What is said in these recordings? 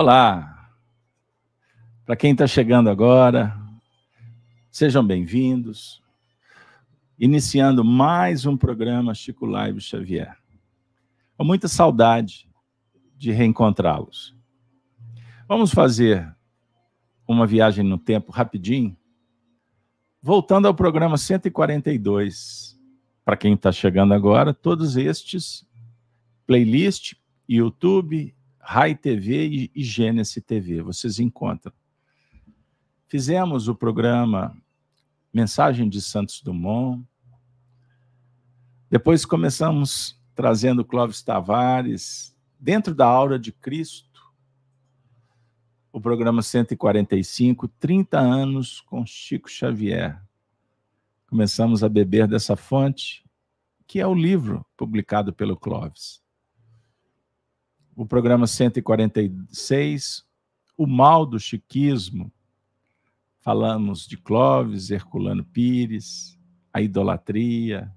Olá! Para quem está chegando agora, sejam bem-vindos. Iniciando mais um programa Chico Live Xavier. Com muita saudade de reencontrá-los. Vamos fazer uma viagem no tempo rapidinho, voltando ao programa 142. Para quem está chegando agora, todos estes playlist, YouTube, Rai TV e Gênesis TV, vocês encontram. Fizemos o programa Mensagem de Santos Dumont. Depois começamos trazendo Clóvis Tavares, dentro da aura de Cristo. O programa 145, 30 anos com Chico Xavier. Começamos a beber dessa fonte, que é o livro publicado pelo Clóvis o programa 146, O Mal do Chiquismo. Falamos de Clóvis, Herculano Pires, a idolatria.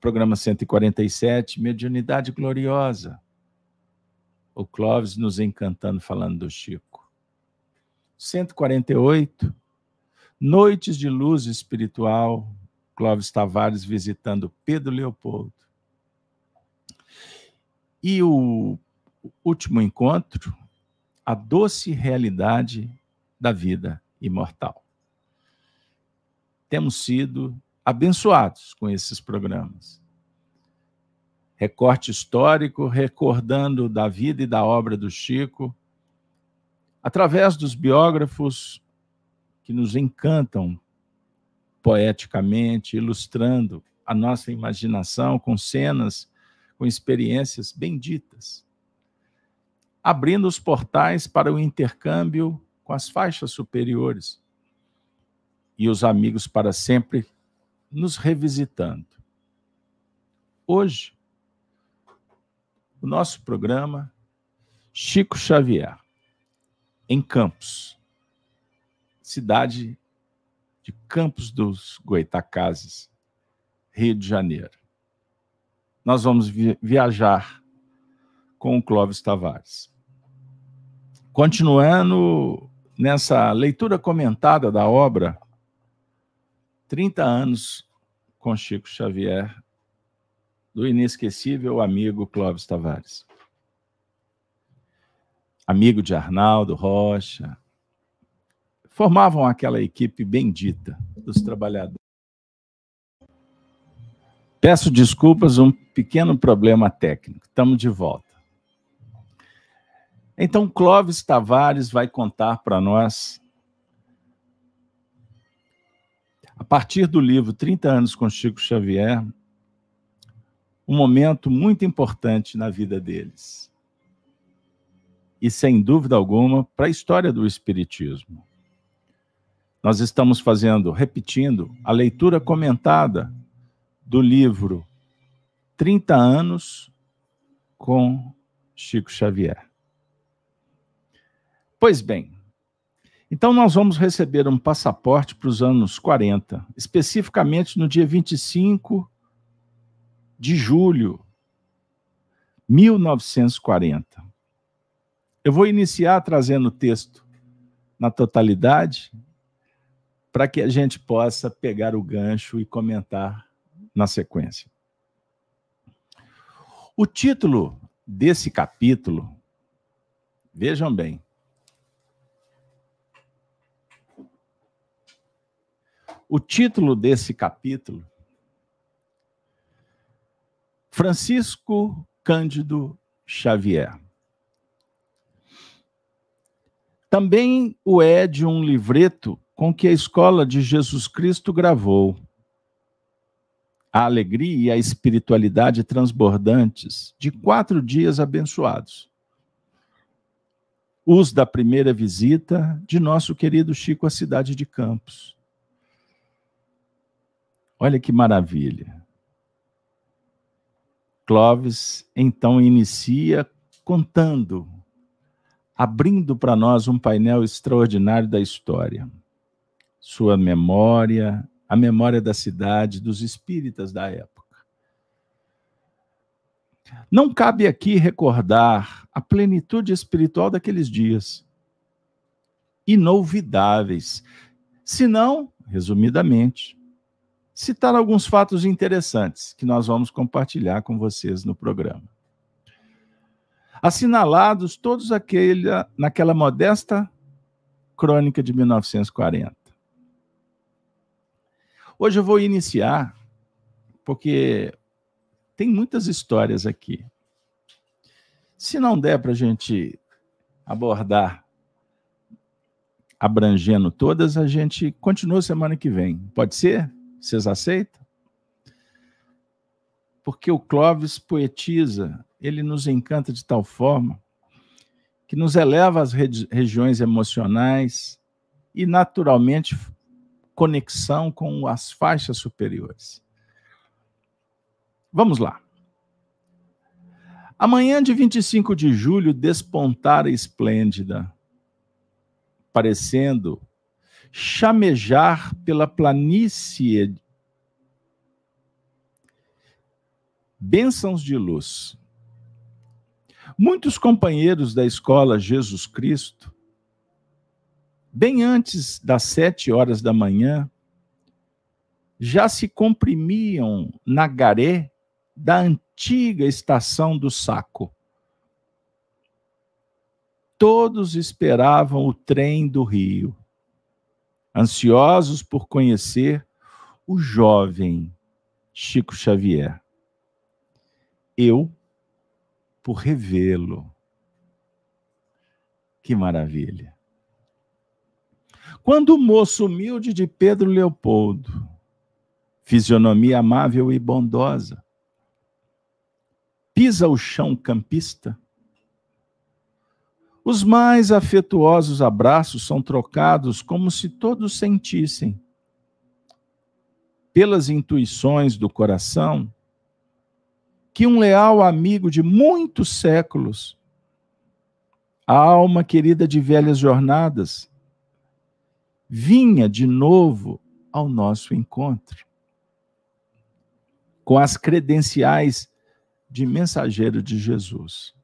Programa 147, Mediunidade Gloriosa. O Clóvis nos encantando falando do Chico. 148, Noites de Luz Espiritual. Clóvis Tavares visitando Pedro Leopoldo. E o último encontro, a doce realidade da vida imortal. Temos sido abençoados com esses programas. Recorte histórico, recordando da vida e da obra do Chico, através dos biógrafos que nos encantam poeticamente, ilustrando a nossa imaginação com cenas com experiências benditas, abrindo os portais para o intercâmbio com as faixas superiores e os amigos para sempre nos revisitando. Hoje, o nosso programa Chico Xavier, em Campos, cidade de Campos dos Goitacazes, Rio de Janeiro nós vamos viajar com o Clóvis Tavares. Continuando nessa leitura comentada da obra, 30 anos com Chico Xavier, do inesquecível amigo Clóvis Tavares. Amigo de Arnaldo Rocha, formavam aquela equipe bendita dos trabalhadores. Peço desculpas, um pequeno problema técnico. Estamos de volta. Então, Clóvis Tavares vai contar para nós, a partir do livro 30 anos com Chico Xavier, um momento muito importante na vida deles. E, sem dúvida alguma, para a história do Espiritismo. Nós estamos fazendo, repetindo, a leitura comentada do livro 30 anos com Chico Xavier. Pois bem, então nós vamos receber um passaporte para os anos 40, especificamente no dia 25 de julho 1940. Eu vou iniciar trazendo o texto na totalidade para que a gente possa pegar o gancho e comentar na sequência. O título desse capítulo, vejam bem, o título desse capítulo, Francisco Cândido Xavier. Também o é de um livreto com que a Escola de Jesus Cristo gravou a alegria e a espiritualidade transbordantes de quatro dias abençoados. Os da primeira visita de nosso querido Chico à cidade de Campos. Olha que maravilha. Clóvis então inicia contando, abrindo para nós um painel extraordinário da história. Sua memória, a memória da cidade, dos espíritas da época. Não cabe aqui recordar a plenitude espiritual daqueles dias, inolvidáveis, senão, resumidamente, citar alguns fatos interessantes que nós vamos compartilhar com vocês no programa. Assinalados todos aquele, naquela modesta crônica de 1940. Hoje eu vou iniciar, porque tem muitas histórias aqui. Se não der para a gente abordar abrangendo todas, a gente continua semana que vem. Pode ser? Vocês aceitam? Porque o Clóvis poetiza, ele nos encanta de tal forma que nos eleva às regiões emocionais e, naturalmente, conexão com as faixas superiores. Vamos lá. Amanhã de 25 de julho despontara esplêndida, parecendo chamejar pela planície bênçãos de luz. Muitos companheiros da escola Jesus Cristo, bem antes das sete horas da manhã, já se comprimiam na garé da antiga estação do saco. Todos esperavam o trem do Rio ansiosos por conhecer o jovem Chico Xavier. Eu por revê-lo. Que maravilha. Quando o moço humilde de Pedro Leopoldo, fisionomia amável e bondosa, pisa o chão campista, os mais afetuosos abraços são trocados como se todos sentissem. Pelas intuições do coração, que um leal amigo de muitos séculos, a alma querida de velhas jornadas, vinha de novo ao nosso encontro, com as credenciais de mensageiro de Jesus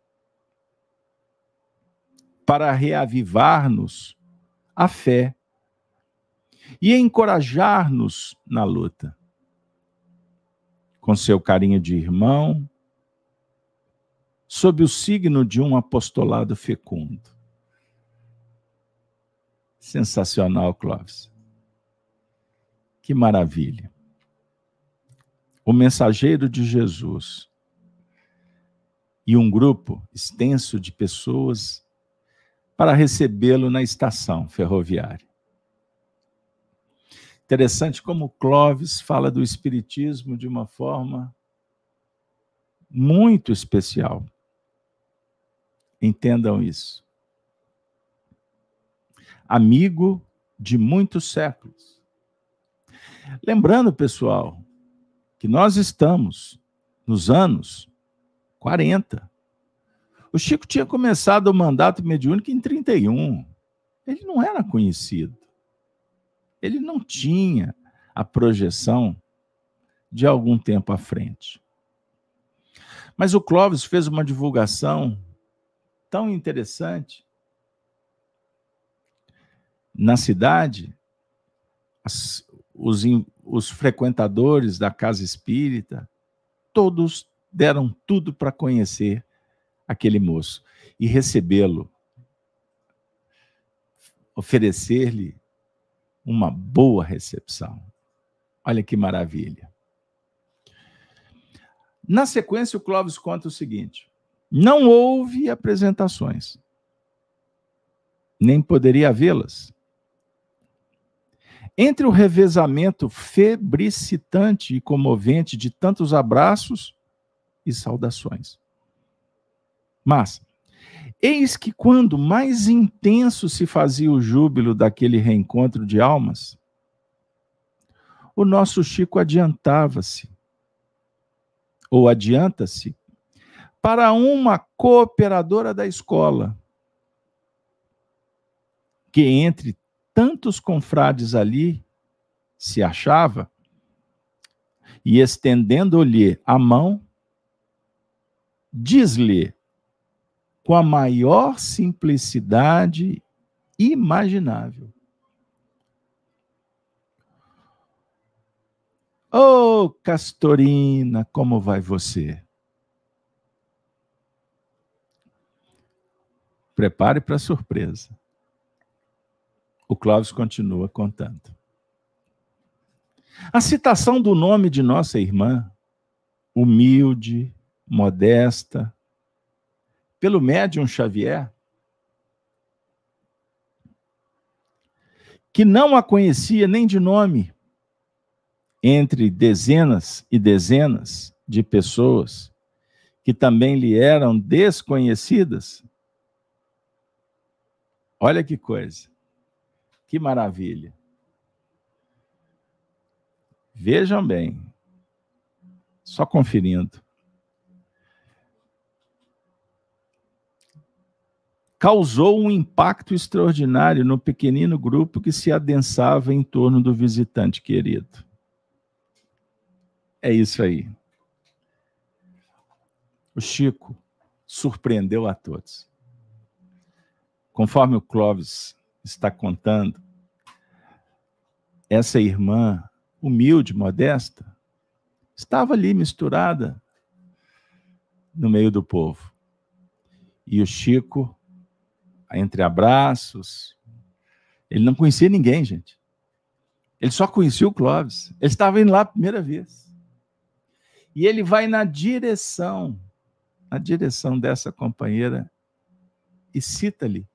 para reavivar-nos a fé e encorajar-nos na luta. Com seu carinho de irmão, sob o signo de um apostolado fecundo. Sensacional, Clóvis. Que maravilha. O mensageiro de Jesus e um grupo extenso de pessoas para recebê-lo na estação ferroviária. Interessante como Clovis fala do Espiritismo de uma forma muito especial. Entendam isso. Amigo de muitos séculos. Lembrando, pessoal, que nós estamos nos anos 40. O Chico tinha começado o mandato mediúnico em 31. Ele não era conhecido. Ele não tinha a projeção de algum tempo à frente. Mas o Clóvis fez uma divulgação tão interessante. Na cidade, as, os, os frequentadores da casa espírita, todos deram tudo para conhecer aquele moço e recebê-lo, oferecer-lhe uma boa recepção. Olha que maravilha. Na sequência, o Clóvis conta o seguinte: não houve apresentações, nem poderia havê-las. Entre o revezamento febricitante e comovente de tantos abraços e saudações. Mas, eis que quando mais intenso se fazia o júbilo daquele reencontro de almas, o nosso Chico adiantava-se, ou adianta-se, para uma cooperadora da escola, que entre tantos confrades ali se achava, e estendendo-lhe a mão, diz-lhe com a maior simplicidade imaginável. Ô, oh, Castorina, como vai você? Prepare para a surpresa. O Clóvis continua contando. A citação do nome de nossa irmã, humilde, modesta, pelo médium Xavier, que não a conhecia nem de nome, entre dezenas e dezenas de pessoas que também lhe eram desconhecidas. Olha que coisa, que maravilha. Vejam bem, só conferindo. Causou um impacto extraordinário no pequenino grupo que se adensava em torno do visitante querido. É isso aí. O Chico surpreendeu a todos. Conforme o Clóvis está contando, essa irmã humilde, modesta, estava ali misturada no meio do povo. E o Chico, entre abraços, ele não conhecia ninguém, gente. Ele só conhecia o Clóvis. Ele estava indo lá a primeira vez. E ele vai na direção, na direção dessa companheira e cita-lhe,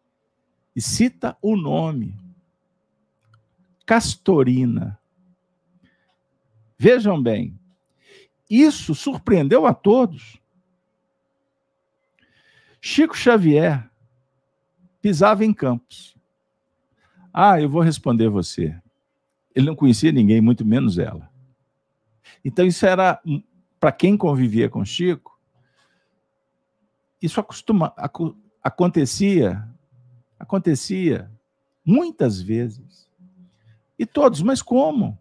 e cita o nome. Castorina. Vejam bem, isso surpreendeu a todos. Chico Xavier pisava em campos. Ah, eu vou responder você. Ele não conhecia ninguém, muito menos ela. Então, isso era, para quem convivia com Chico, isso acostuma, acontecia, acontecia muitas vezes. E todos, mas como?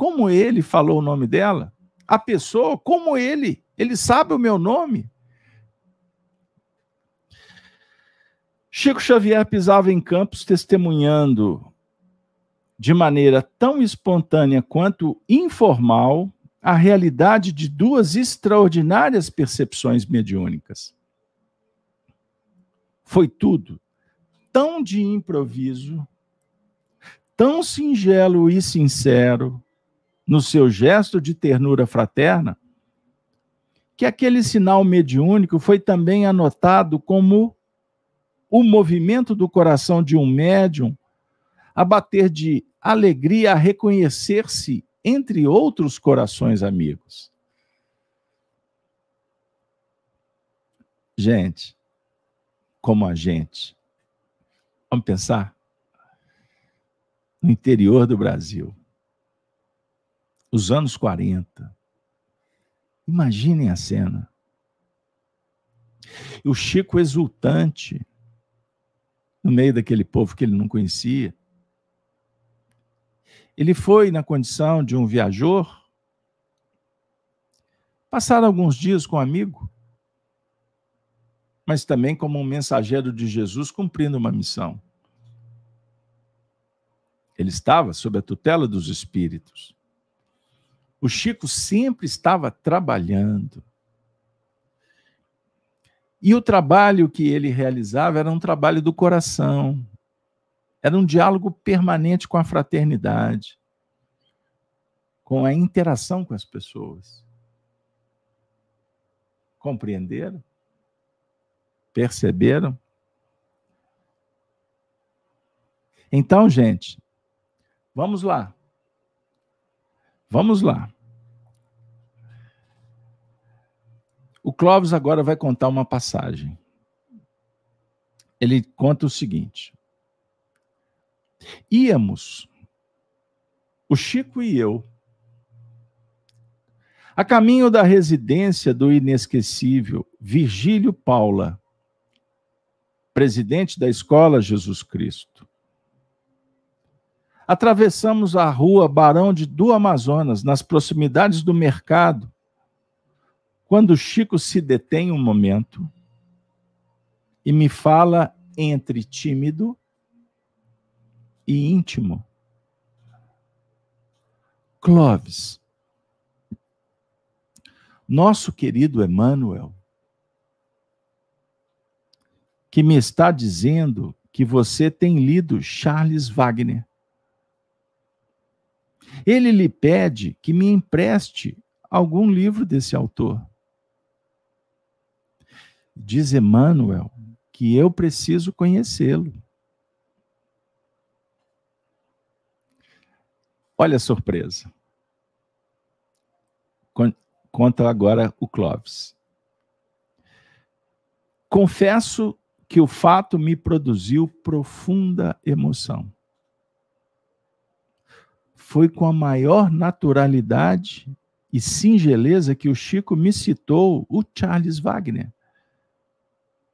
como ele falou o nome dela, a pessoa, como ele, ele sabe o meu nome. Chico Xavier pisava em campos testemunhando de maneira tão espontânea quanto informal a realidade de duas extraordinárias percepções mediúnicas. Foi tudo tão de improviso, tão singelo e sincero, no seu gesto de ternura fraterna, que aquele sinal mediúnico foi também anotado como o movimento do coração de um médium a bater de alegria a reconhecer-se entre outros corações amigos. Gente, como a gente, vamos pensar? No interior do Brasil, os anos 40. Imaginem a cena. O Chico exultante, no meio daquele povo que ele não conhecia. Ele foi na condição de um viajor, passar alguns dias com um amigo, mas também como um mensageiro de Jesus cumprindo uma missão. Ele estava sob a tutela dos espíritos. O Chico sempre estava trabalhando. E o trabalho que ele realizava era um trabalho do coração. Era um diálogo permanente com a fraternidade, com a interação com as pessoas. Compreenderam? Perceberam? Então, gente, vamos lá. Vamos lá. O Clóvis agora vai contar uma passagem. Ele conta o seguinte: íamos, o Chico e eu, a caminho da residência do inesquecível Virgílio Paula, presidente da escola Jesus Cristo atravessamos a rua Barão de do Amazonas, nas proximidades do mercado, Quando Chico se detém um momento e me fala entre tímido e íntimo. Clóvis, nosso querido Emmanuel, que me está dizendo que você tem lido Charles Wagner. Ele lhe pede que me empreste algum livro desse autor. Diz Emmanuel que eu preciso conhecê-lo. Olha a surpresa. Conta agora o Clóvis. Confesso que o fato me produziu profunda emoção. Foi com a maior naturalidade e singeleza que o Chico me citou o Charles Wagner,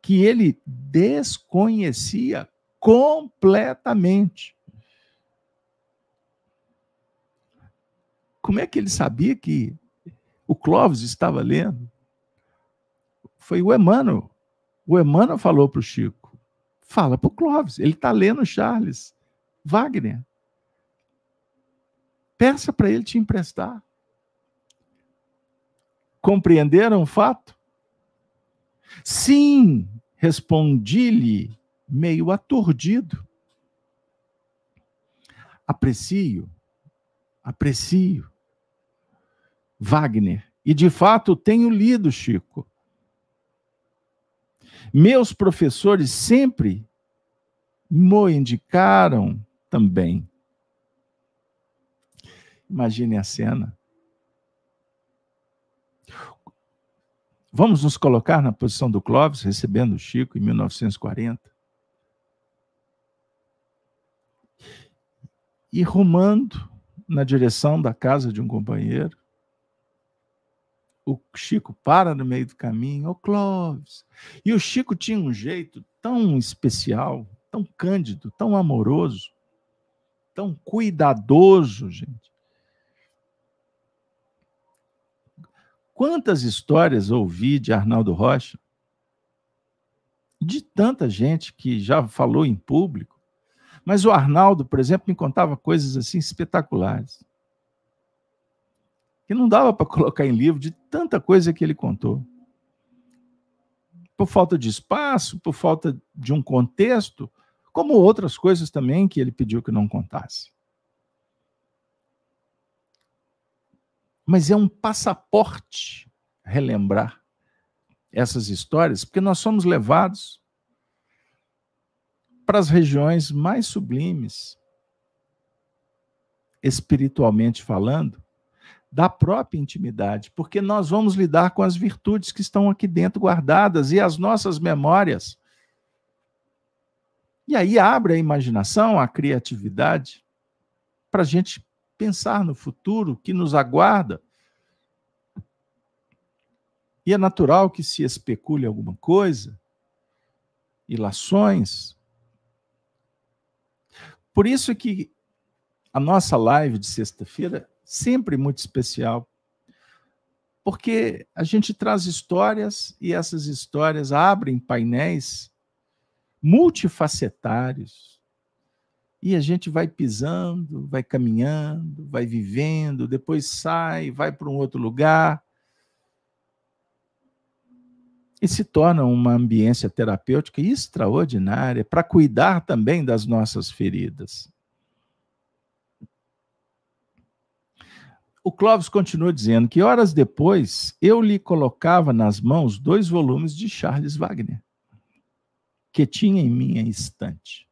que ele desconhecia completamente. Como é que ele sabia que o Clóvis estava lendo? Foi o Emmanuel o Emmanuel falou para o Chico: fala para o Clóvis, ele está lendo Charles Wagner. Peça para ele te emprestar. Compreenderam o fato? Sim, respondi-lhe, meio aturdido. Aprecio, aprecio. Wagner. E de fato tenho lido, Chico. Meus professores sempre me indicaram também. Imagine a cena. Vamos nos colocar na posição do Clóvis, recebendo o Chico em 1940. E rumando na direção da casa de um companheiro, o Chico para no meio do caminho, ô Clóvis. E o Chico tinha um jeito tão especial, tão cândido, tão amoroso, tão cuidadoso, gente. Quantas histórias ouvi de Arnaldo Rocha, de tanta gente que já falou em público, mas o Arnaldo, por exemplo, me contava coisas assim espetaculares que não dava para colocar em livro de tanta coisa que ele contou. Por falta de espaço, por falta de um contexto, como outras coisas também que ele pediu que não contasse. Mas é um passaporte relembrar essas histórias, porque nós somos levados para as regiões mais sublimes, espiritualmente falando, da própria intimidade, porque nós vamos lidar com as virtudes que estão aqui dentro guardadas e as nossas memórias. E aí abre a imaginação, a criatividade, para a gente pensar no futuro que nos aguarda. E é natural que se especule alguma coisa, ilações. Por isso que a nossa live de sexta-feira sempre muito especial, porque a gente traz histórias e essas histórias abrem painéis multifacetários. E a gente vai pisando, vai caminhando, vai vivendo, depois sai, vai para um outro lugar. E se torna uma ambiência terapêutica extraordinária para cuidar também das nossas feridas. O Clóvis continua dizendo que horas depois eu lhe colocava nas mãos dois volumes de Charles Wagner, que tinha em minha estante.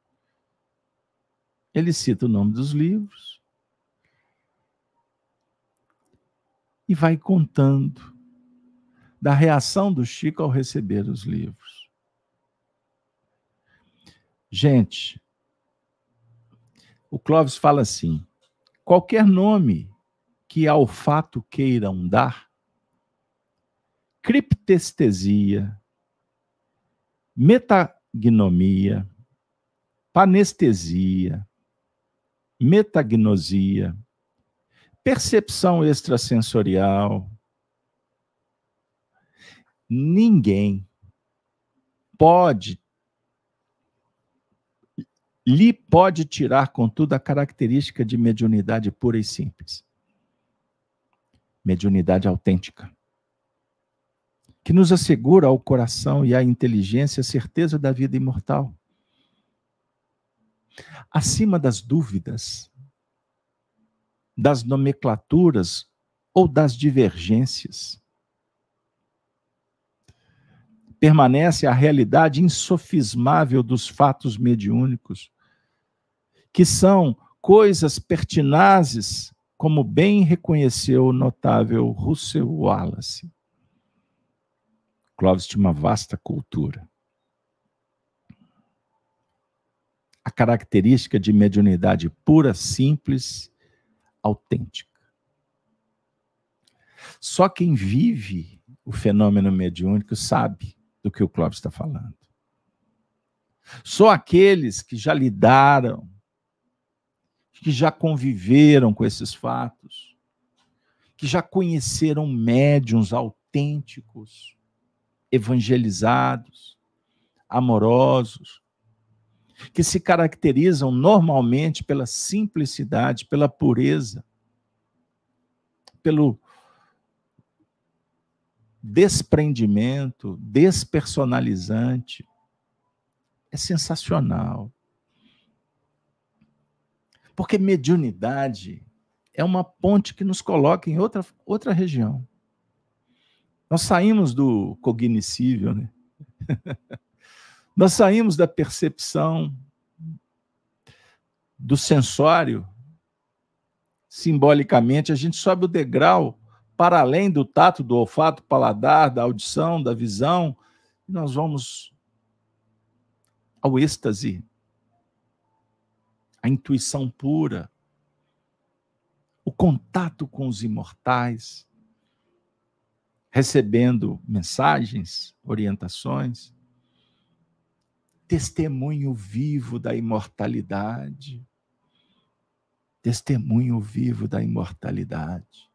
Ele cita o nome dos livros e vai contando da reação do Chico ao receber os livros. Gente, o Clóvis fala assim: qualquer nome que ao fato queiram dar, criptestesia, metagnomia, panestesia, metagnosia, percepção extrasensorial, ninguém pode lhe pode tirar, contudo, a característica de mediunidade pura e simples. Mediunidade autêntica. Que nos assegura ao coração e à inteligência a certeza da vida imortal. Acima das dúvidas, das nomenclaturas ou das divergências, permanece a realidade insofismável dos fatos mediúnicos, que são coisas pertinazes, como bem reconheceu o notável Russell Wallace. Clóvis tinha uma vasta cultura. A característica de mediunidade pura, simples, autêntica. Só quem vive o fenômeno mediúnico sabe do que o Clóvis está falando. Só aqueles que já lidaram que já conviveram com esses fatos, que já conheceram médiums autênticos, evangelizados, amorosos, que se caracterizam normalmente pela simplicidade, pela pureza, pelo desprendimento, despersonalizante. É sensacional. Porque mediunidade é uma ponte que nos coloca em outra, outra região. Nós saímos do cognoscível, né? Nós saímos da percepção do sensório. Simbolicamente, a gente sobe o degrau para além do tato, do olfato, paladar, da audição, da visão, e nós vamos ao êxtase a intuição pura, o contato com os imortais, recebendo mensagens, orientações, testemunho vivo da imortalidade. Testemunho vivo da imortalidade.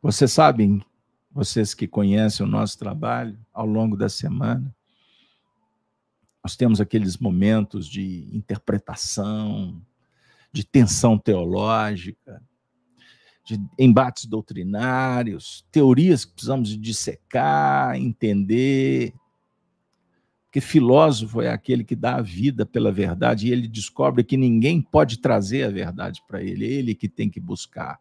Vocês sabem, vocês que conhecem o nosso trabalho ao longo da semana, nós temos aqueles momentos de interpretação, de tensão teológica, de embates doutrinários, teorias que precisamos dissecar, entender. Porque filósofo é aquele que dá a vida pela verdade e ele descobre que ninguém pode trazer a verdade para ele, é ele que tem que buscar.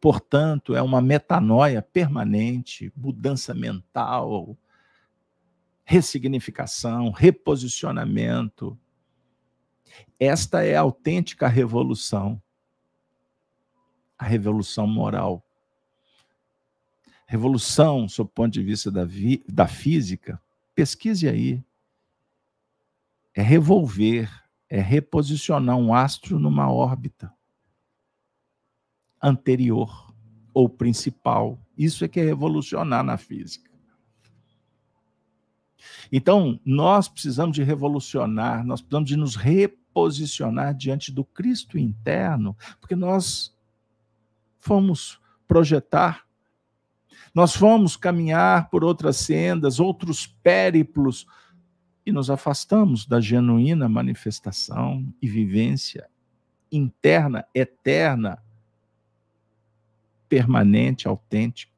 Portanto, é uma metanoia permanente, mudança mental, ressignificação, reposicionamento. Esta é a autêntica revolução, a revolução moral. Revolução, sob o ponto de vista da, da física, pesquise aí. É revolver, é reposicionar um astro numa órbita anterior ou principal. Isso é que é revolucionar na física. Então, nós precisamos de revolucionar, nós precisamos de nos reposicionar diante do Cristo interno, porque nós fomos projetar, nós fomos caminhar por outras sendas, outros périplos, e nos afastamos da genuína manifestação e vivência interna, eterna, permanente, autêntica.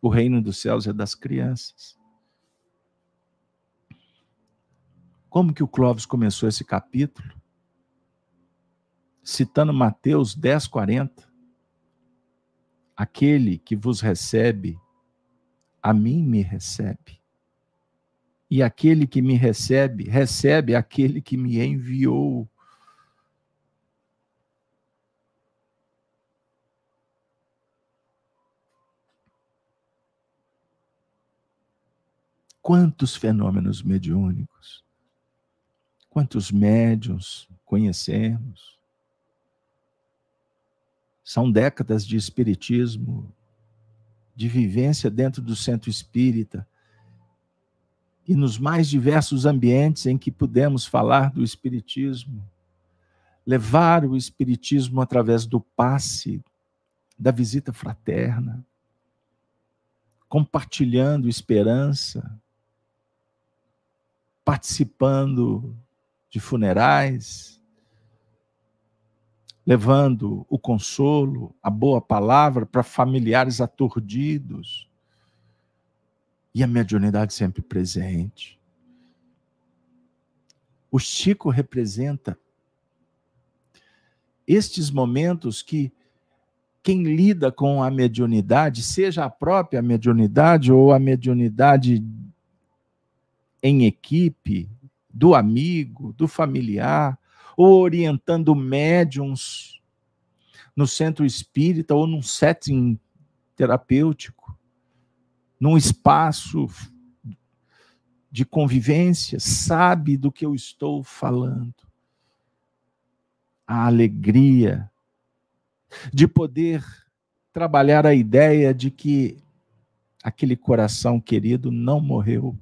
O reino dos céus é das crianças. Como que o Clóvis começou esse capítulo? Citando Mateus 10, 40. Aquele que vos recebe, a mim me recebe. E aquele que me recebe, recebe aquele que me enviou. Quantos fenômenos mediúnicos Quantos médiums conhecemos? São décadas de espiritismo, de vivência dentro do centro espírita e nos mais diversos ambientes em que pudemos falar do espiritismo, levar o espiritismo através do passe da visita fraterna, compartilhando esperança, participando de funerais, levando o consolo, a boa palavra para familiares aturdidos. E a mediunidade sempre presente. O Chico representa estes momentos que quem lida com a mediunidade, seja a própria mediunidade ou a mediunidade em equipe, do amigo, do familiar, ou orientando médiums no centro espírita ou num setting terapêutico, num espaço de convivência, sabe do que eu estou falando. A alegria de poder trabalhar a ideia de que aquele coração querido não morreu.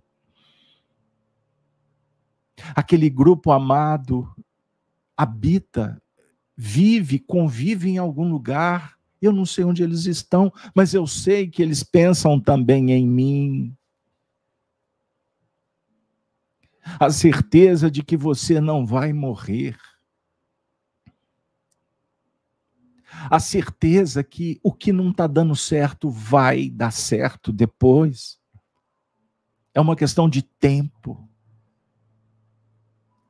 Aquele grupo amado habita, vive, convive em algum lugar. Eu não sei onde eles estão, mas eu sei que eles pensam também em mim. A certeza de que você não vai morrer. a certeza que o que não está dando certo vai dar certo depois. É uma questão de tempo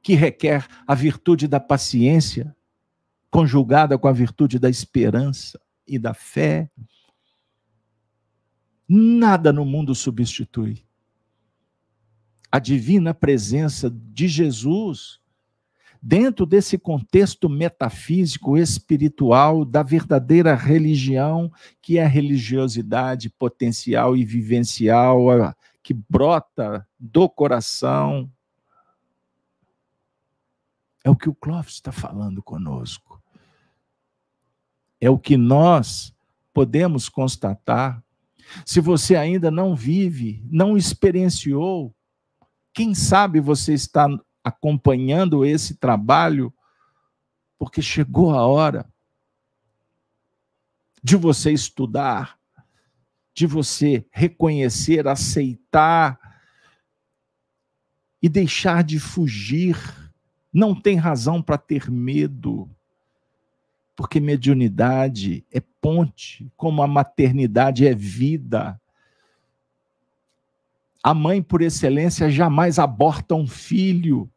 que requer a virtude da paciência, conjugada com a virtude da esperança e da fé. Nada no mundo substitui a divina presença de Jesus dentro desse contexto metafísico, espiritual, da verdadeira religião, que é a religiosidade potencial e vivencial, que brota do coração. É o que o Clóvis está falando conosco. É o que nós podemos constatar. Se você ainda não vive, não experienciou, quem sabe você está acompanhando esse trabalho, porque chegou a hora de você estudar, de você reconhecer, aceitar e deixar de fugir. Não tem razão para ter medo, porque mediunidade é ponte, como a maternidade é vida. A mãe, por excelência, jamais aborta um filho.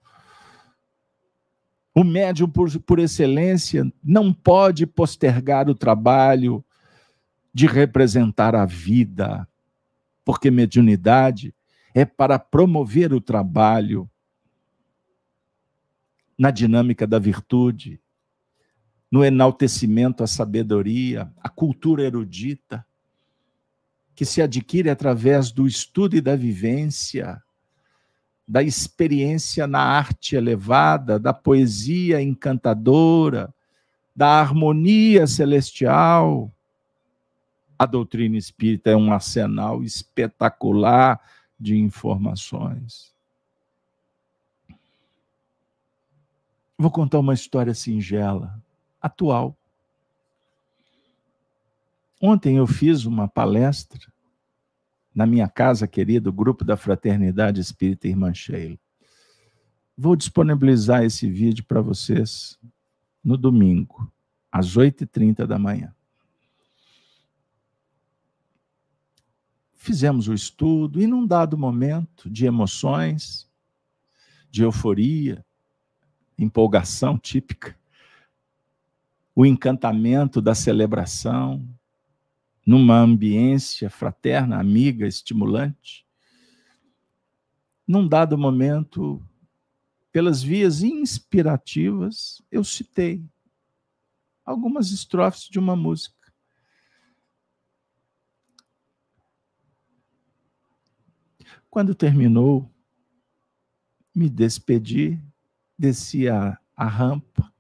O médium, por, por excelência, não pode postergar o trabalho de representar a vida, porque mediunidade é para promover o trabalho na dinâmica da virtude, no enaltecimento à sabedoria, à cultura erudita, que se adquire através do estudo e da vivência, da experiência na arte elevada, da poesia encantadora, da harmonia celestial. A doutrina espírita é um arsenal espetacular de informações. Vou contar uma história singela, atual. Ontem eu fiz uma palestra na minha casa querida, o grupo da Fraternidade Espírita Irmã Sheila. Vou disponibilizar esse vídeo para vocês no domingo, às 8h30 da manhã. Fizemos o estudo e, num dado momento de emoções, de euforia, empolgação típica, o encantamento da celebração, numa ambiência fraterna, amiga, estimulante, num dado momento, pelas vias inspirativas, eu citei algumas estrofes de uma música. Quando terminou, me despedi, desci a, rampa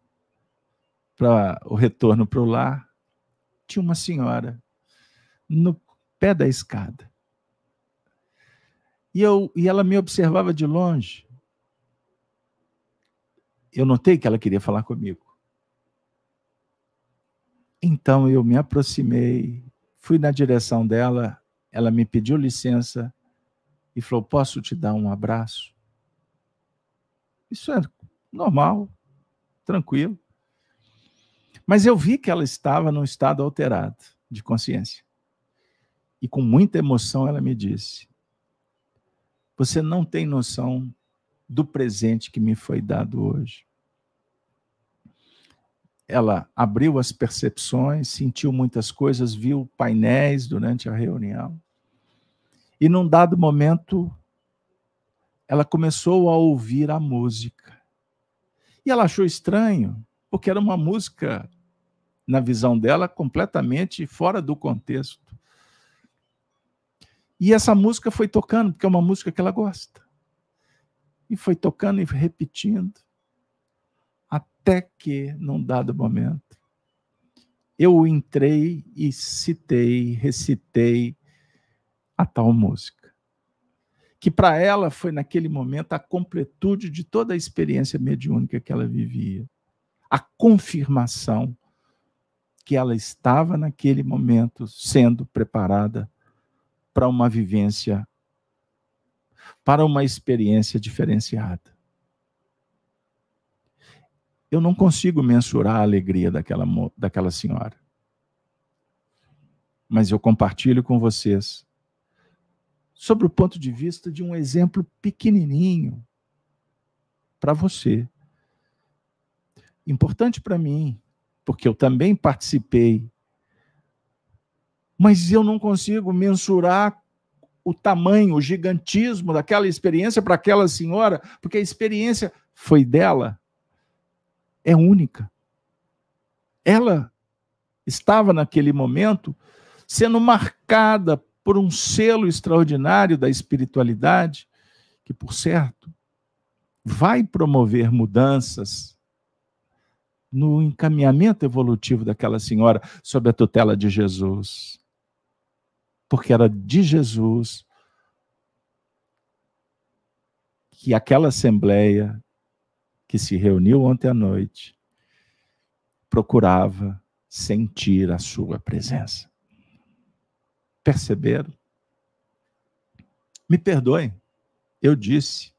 para o retorno para o lar. Tinha uma senhora no pé da escada. E, eu, e ela me observava de longe. Eu notei que ela queria falar comigo. Então eu me aproximei, fui na direção dela, ela me pediu licença e falou: Posso te dar um abraço? Isso é normal, tranquilo. Mas eu vi que ela estava num estado alterado de consciência. E com muita emoção ela me disse: Você não tem noção do presente que me foi dado hoje. Ela abriu as percepções, sentiu muitas coisas, viu painéis durante a reunião. E num dado momento, ela começou a ouvir a música. E ela achou estranho, porque era uma música, na visão dela, completamente fora do contexto. E essa música foi tocando, porque é uma música que ela gosta. E foi tocando e repetindo, até que, num dado momento, eu entrei e citei, recitei a tal música que para ela foi naquele momento a completude de toda a experiência mediúnica que ela vivia. A confirmação que ela estava naquele momento sendo preparada para uma vivência, para uma experiência diferenciada. Eu não consigo mensurar a alegria daquela, daquela senhora. Mas eu compartilho com vocês sobre o ponto de vista de um exemplo pequenininho para você. Importante para mim, porque eu também participei. Mas eu não consigo mensurar o tamanho, o gigantismo daquela experiência para aquela senhora, porque a experiência foi dela. É única. Ela estava naquele momento sendo marcada por um selo extraordinário da espiritualidade, que, por certo, vai promover mudanças no encaminhamento evolutivo daquela senhora sob a tutela de Jesus. Porque era de Jesus que aquela assembleia que se reuniu ontem à noite procurava sentir a sua presença. Perceberam? Me perdoem, eu disse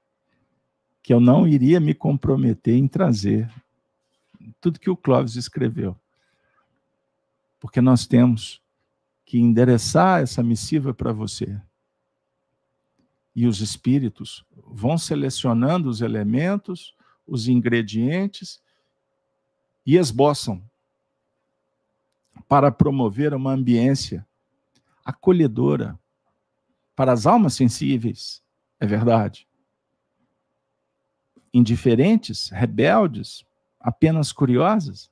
que eu não iria me comprometer em trazer tudo que o Clóvis escreveu. Porque nós temos que endereçar essa missiva para você. E os espíritos vão selecionando os elementos, os ingredientes e esboçam para promover uma ambiência acolhedora para as almas sensíveis, é verdade. Indiferentes, rebeldes, apenas curiosas.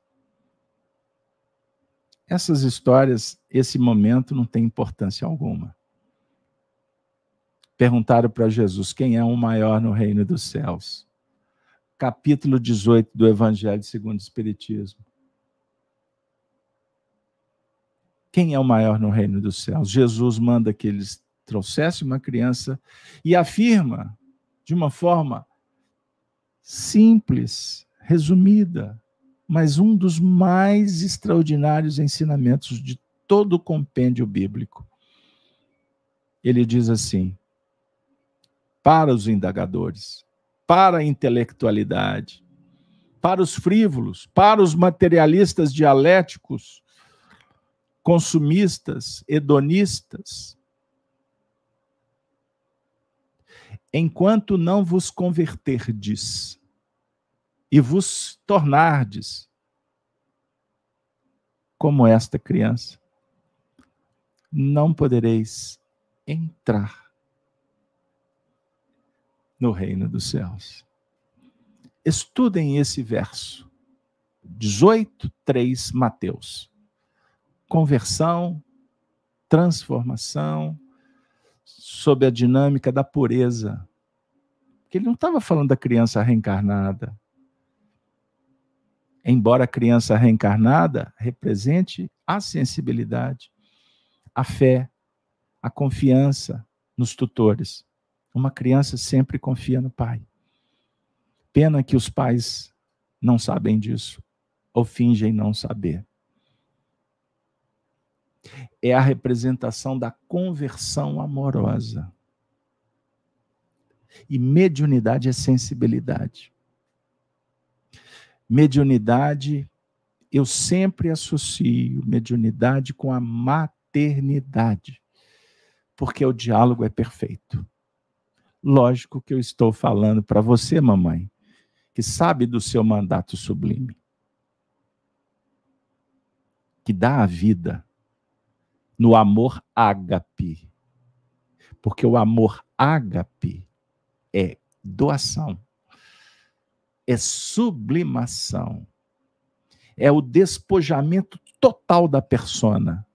Essas histórias, esse momento não tem importância alguma. Perguntaram para Jesus quem é o maior no reino dos céus. Capítulo 18 do Evangelho segundo o Espiritismo. Quem é o maior no reino dos céus? Jesus manda que eles trouxessem uma criança e afirma de uma forma simples, resumida, mas um dos mais extraordinários ensinamentos de todo o compêndio bíblico. Ele diz assim: para os indagadores, para a intelectualidade, para os frívolos, para os materialistas dialéticos, consumistas, hedonistas. Enquanto não vos converterdes e vos tornardes como esta criança, não podereis entrar no reino dos céus. Estudem esse verso, 18, 3, Mateus conversão, transformação, sob a dinâmica da pureza. Porque ele não estava falando da criança reencarnada. Embora a criança reencarnada represente a sensibilidade, a fé, a confiança nos tutores. Uma criança sempre confia no pai. Pena que os pais não sabem disso ou fingem não saber. É a representação da conversão amorosa. E mediunidade é sensibilidade. Mediunidade, eu sempre associo mediunidade com a maternidade, porque o diálogo é perfeito. Lógico que eu estou falando para você, mamãe, que sabe do seu mandato sublime, que dá a vida no amor ágape. Porque o amor ágape é doação, é sublimação, é o despojamento total da persona,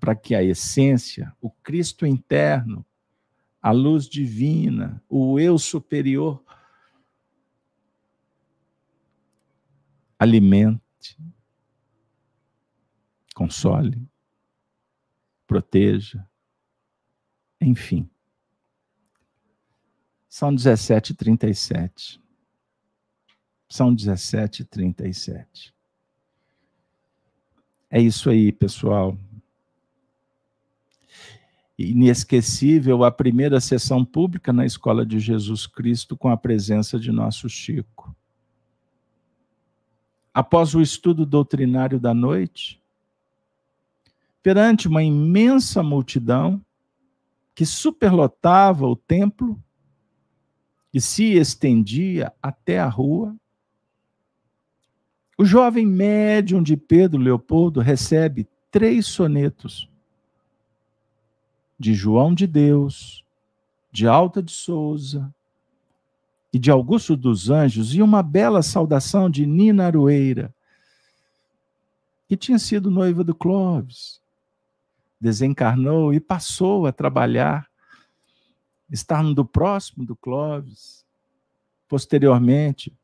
para que a essência, o Cristo interno, a luz divina, o eu superior, alimente, console, proteja, enfim. São 17h37. São 17h37. É isso aí, pessoal. Inesquecível a primeira sessão pública na Escola de Jesus Cristo com a presença de nosso Chico. Após o estudo doutrinário da noite, perante uma imensa multidão que superlotava o templo e se estendia até a rua. O jovem médium de Pedro Leopoldo recebe três sonetos de João de Deus, de Alta de Souza e de Augusto dos Anjos e uma bela saudação de Nina Arueira, que tinha sido noiva do Clóvis desencarnou e passou a trabalhar, estando próximo do Clóvis. Posteriormente,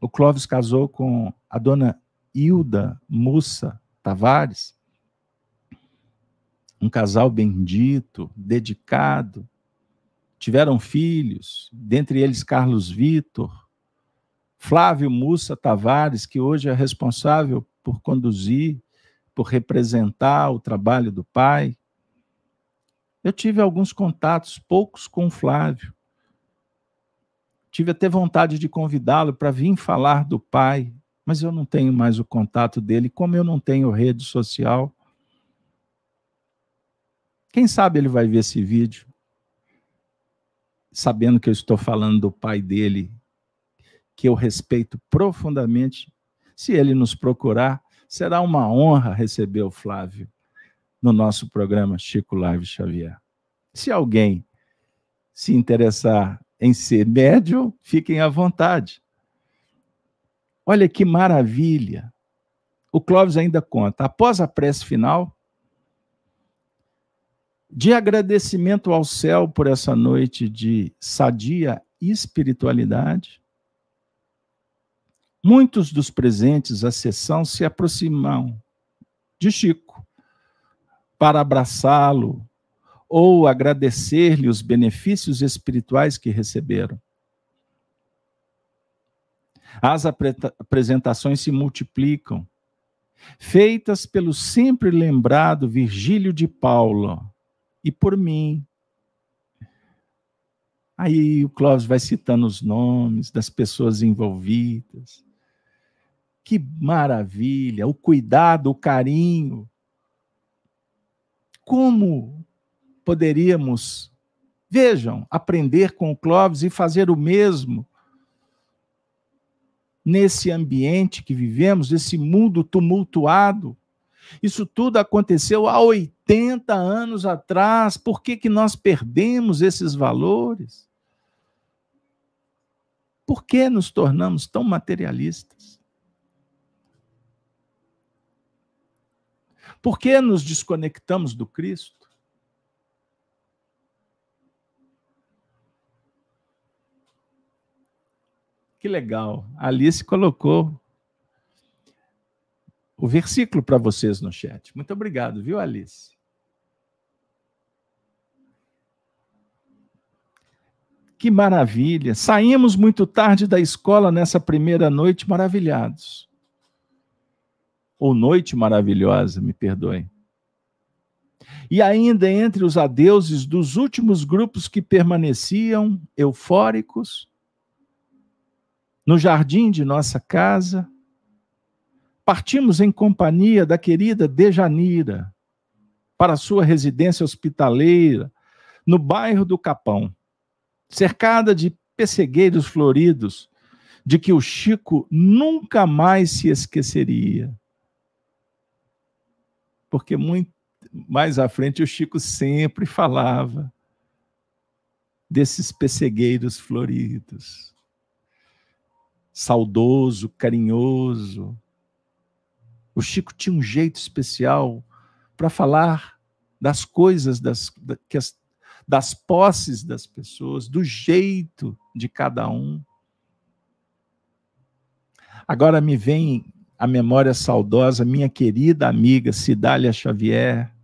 o Clóvis casou com a dona Hilda Mussa Tavares, um casal bendito, dedicado. Tiveram filhos, dentre eles Carlos Vitor, Flávio Mussa Tavares, que hoje é responsável por conduzir por representar o trabalho do pai. Eu tive alguns contatos, poucos com o Flávio. Tive até vontade de convidá-lo para vir falar do pai, mas eu não tenho mais o contato dele, como eu não tenho rede social. Quem sabe ele vai ver esse vídeo, sabendo que eu estou falando do pai dele, que eu respeito profundamente. Se ele nos procurar, Será uma honra receber o Flávio no nosso programa Chico Live Xavier. Se alguém se interessar em ser médium, fiquem à vontade. Olha que maravilha. O Clóvis ainda conta. Após a prece final, de agradecimento ao céu por essa noite de sadia espiritualidade, Muitos dos presentes à sessão se aproximam de Chico para abraçá-lo ou agradecer-lhe os benefícios espirituais que receberam. As apresentações se multiplicam, feitas pelo sempre lembrado Virgílio de Paulo e por mim. Aí o Clóvis vai citando os nomes das pessoas envolvidas. Que maravilha! O cuidado, o carinho. Como poderíamos, vejam, aprender com o Clóvis e fazer o mesmo nesse ambiente que vivemos, nesse mundo tumultuado? Isso tudo aconteceu há 80 anos atrás. Por que, que nós perdemos esses valores? Por que nos tornamos tão materialistas? Por que nos desconectamos do Cristo? Que legal. A Alice colocou o versículo para vocês no chat. Muito obrigado, viu, Alice? Que maravilha! Saímos muito tarde da escola nessa primeira noite, maravilhados ou noite maravilhosa, me perdoem. E ainda entre os adeuses dos últimos grupos que permaneciam eufóricos, no jardim de nossa casa, partimos em companhia da querida Dejanira para sua residência hospitaleira no bairro do Capão, cercada de pessegueiros floridos, de que o Chico nunca mais se esqueceria. Porque muito mais à frente o Chico sempre falava desses pessegueiros floridos. Saudoso, carinhoso. O Chico tinha um jeito especial para falar das coisas, das, das, das posses das pessoas, do jeito de cada um. Agora me vem a memória saudosa, minha querida amiga Cidália Xavier.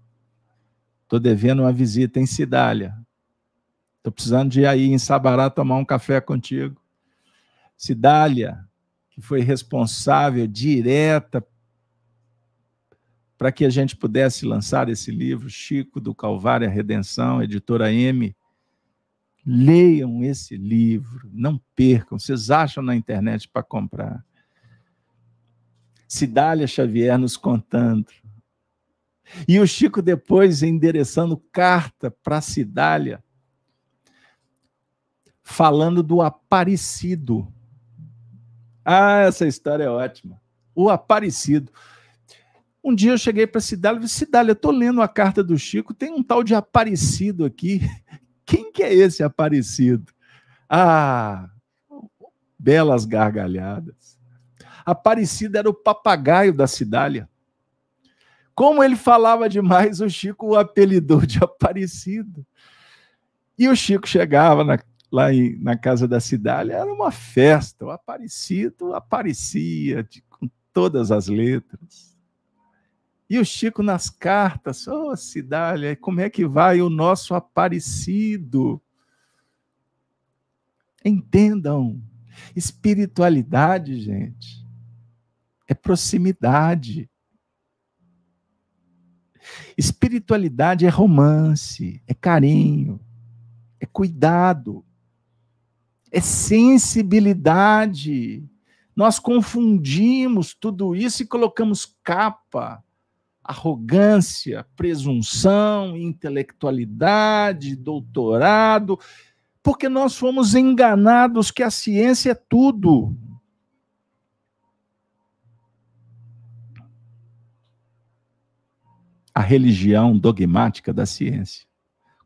Estou devendo uma visita em Cidália. Estou precisando de ir aí em Sabará tomar um café contigo. Cidália, que foi responsável direta para que a gente pudesse lançar esse livro, Chico do Calvário a Redenção, editora M. Leiam esse livro, não percam, vocês acham na internet para comprar. Cidália Xavier nos contando. E o Chico depois endereçando carta para Cidália, falando do Aparecido. Ah, essa história é ótima. O Aparecido. Um dia eu cheguei para Cidália e disse, Cidália, eu estou lendo a carta do Chico, tem um tal de Aparecido aqui. Quem que é esse Aparecido? Ah, belas gargalhadas. Aparecido era o papagaio da Cidália. Como ele falava demais, o Chico o apelidou de Aparecido. E o Chico chegava na, lá em, na casa da Cidália, era uma festa. O Aparecido aparecia de, com todas as letras. E o Chico nas cartas, ô oh, Cidália, como é que vai o nosso Aparecido? Entendam, espiritualidade, gente, é proximidade. Espiritualidade é romance, é carinho, é cuidado, é sensibilidade. Nós confundimos tudo isso e colocamos capa, arrogância, presunção, intelectualidade, doutorado, porque nós fomos enganados que a ciência é tudo. A religião dogmática da ciência,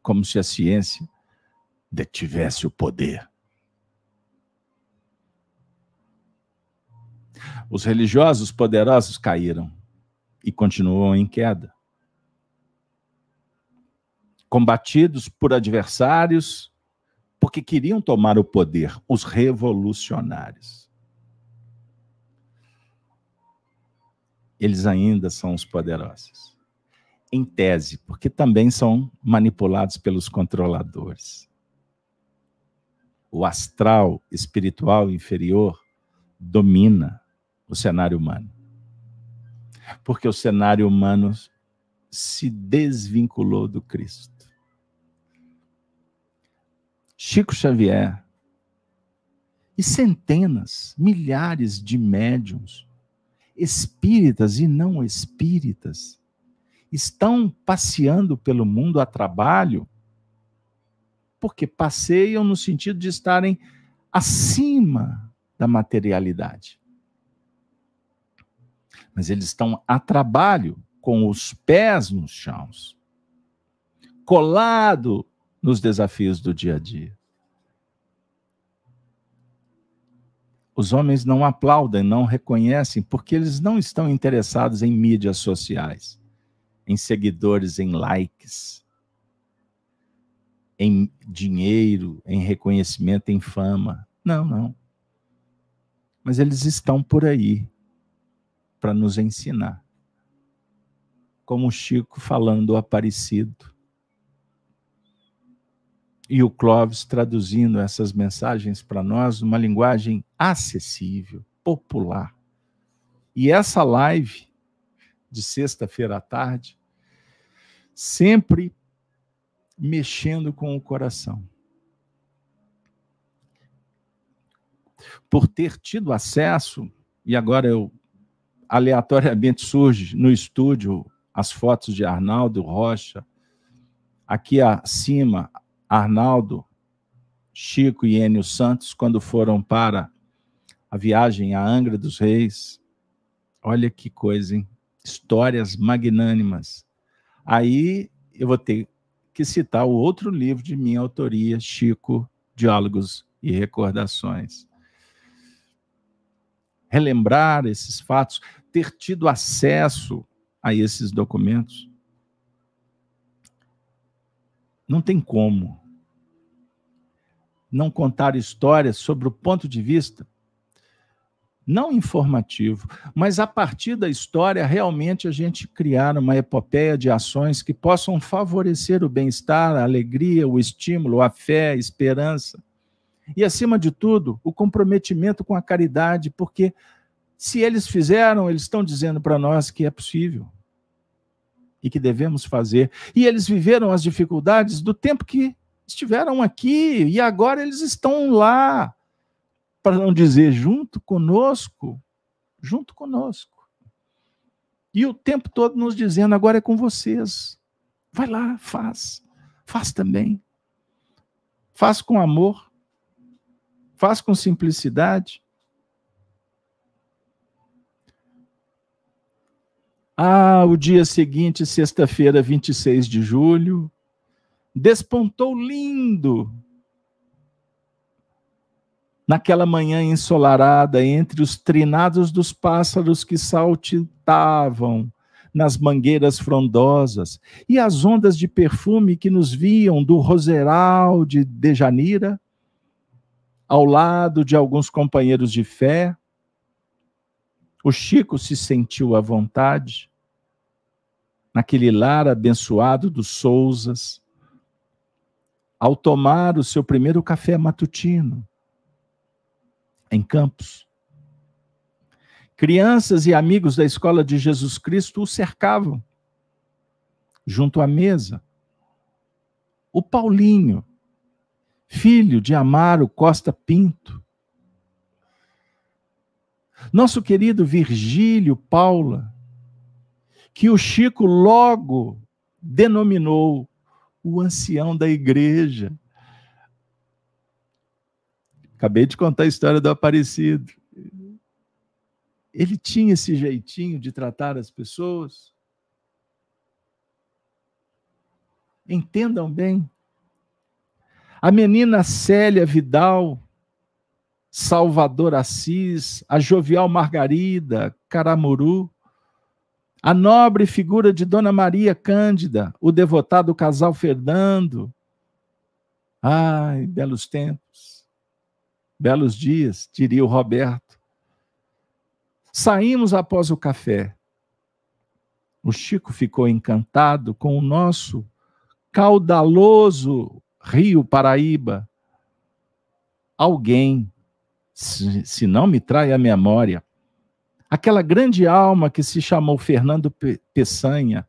como se a ciência detivesse o poder. Os religiosos poderosos caíram e continuam em queda. Combatidos por adversários, porque queriam tomar o poder, os revolucionários. Eles ainda são os poderosos em tese, porque também são manipulados pelos controladores. O astral espiritual inferior domina o cenário humano. Porque o cenário humano se desvinculou do Cristo. Chico Xavier e centenas, milhares de médiums, espíritas e não espíritas, estão passeando pelo mundo a trabalho porque passeiam no sentido de estarem acima da materialidade. Mas eles estão a trabalho com os pés nos chãos, colado nos desafios do dia a dia. Os homens não aplaudem, não reconhecem, porque eles não estão interessados em mídias sociais em seguidores, em likes, em dinheiro, em reconhecimento, em fama. Não, não. Mas eles estão por aí para nos ensinar. Como o Chico falando do Aparecido. E o Clóvis traduzindo essas mensagens para nós numa linguagem acessível, popular. E essa live de sexta-feira à tarde sempre mexendo com o coração. Por ter tido acesso, e agora eu aleatoriamente surge no estúdio as fotos de Arnaldo Rocha, aqui acima, Arnaldo, Chico e Enio Santos, quando foram para a viagem à Angra dos Reis. Olha que coisa, hein? Histórias magnânimas. Aí eu vou ter que citar o outro livro de minha autoria, Chico, Diálogos e Recordações. Relembrar esses fatos, ter tido acesso a esses documentos. Não tem como não contar histórias sobre o ponto de vista não informativo, mas a partir da história, realmente a gente criar uma epopeia de ações que possam favorecer o bem-estar, a alegria, o estímulo, a fé, a esperança. E, acima de tudo, o comprometimento com a caridade, porque se eles fizeram, eles estão dizendo para nós que é possível e que devemos fazer. E eles viveram as dificuldades do tempo que estiveram aqui e agora eles estão lá para não dizer junto conosco, junto conosco. E o tempo todo nos dizendo: agora é com vocês. Vai lá, faz. Faz também. Faz com amor. Faz com simplicidade. Ah, o dia seguinte, sexta-feira, 26 de julho, despontou lindo naquela manhã ensolarada, entre os trinados dos pássaros que saltitavam nas mangueiras frondosas e as ondas de perfume que nos viam do roseral de Dejanira, ao lado de alguns companheiros de fé, o Chico se sentiu à vontade, naquele lar abençoado dos Souzas, ao tomar o seu primeiro café matutino em Campos. Crianças e amigos da escola de Jesus Cristo o cercavam, junto à mesa. O Paulinho, filho de Amaro Costa Pinto. Nosso querido Virgílio Paula, que o Chico logo denominou o ancião da igreja. Acabei de contar a história do Aparecido. Ele tinha esse jeitinho de tratar as pessoas. Entendam bem. A menina Célia Vidal, Salvador Assis, a jovial Margarida, Caramuru, a nobre figura de Dona Maria Cândida, o devotado casal Fernando. Ai, belos tempos. Belos dias, diria o Roberto. Saímos após o café. O Chico ficou encantado com o nosso caudaloso Rio Paraíba. Alguém, se não me trai a memória, aquela grande alma que se chamou Fernando Peçanha,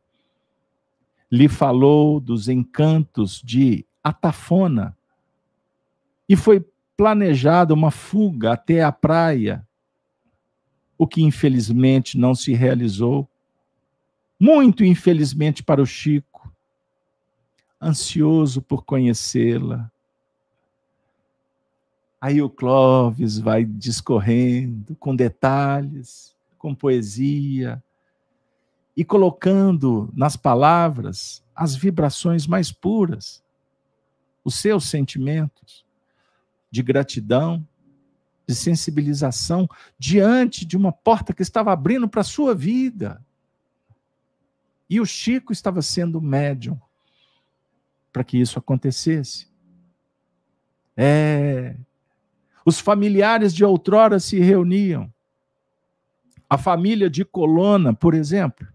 lhe falou dos encantos de Atafona e foi planejada uma fuga até a praia, o que infelizmente não se realizou. Muito infelizmente para o Chico, ansioso por conhecê-la. Aí o Clóvis vai discorrendo com detalhes, com poesia, e colocando nas palavras as vibrações mais puras, os seus sentimentos de gratidão, de sensibilização diante de uma porta que estava abrindo para a sua vida. E o Chico estava sendo médium para que isso acontecesse. É. Os familiares de outrora se reuniam. A família de Colona, por exemplo.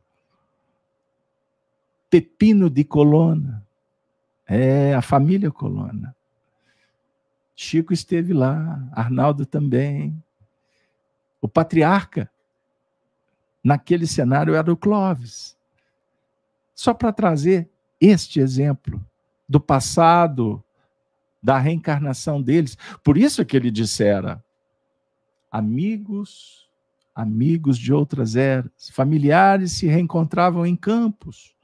Pepino de Colona. É, a família Colona. Chico esteve lá, Arnaldo também. O patriarca, naquele cenário, era o Clóvis. Só para trazer este exemplo do passado, da reencarnação deles. Por isso que ele dissera: amigos, amigos de outras eras, familiares se reencontravam em campos,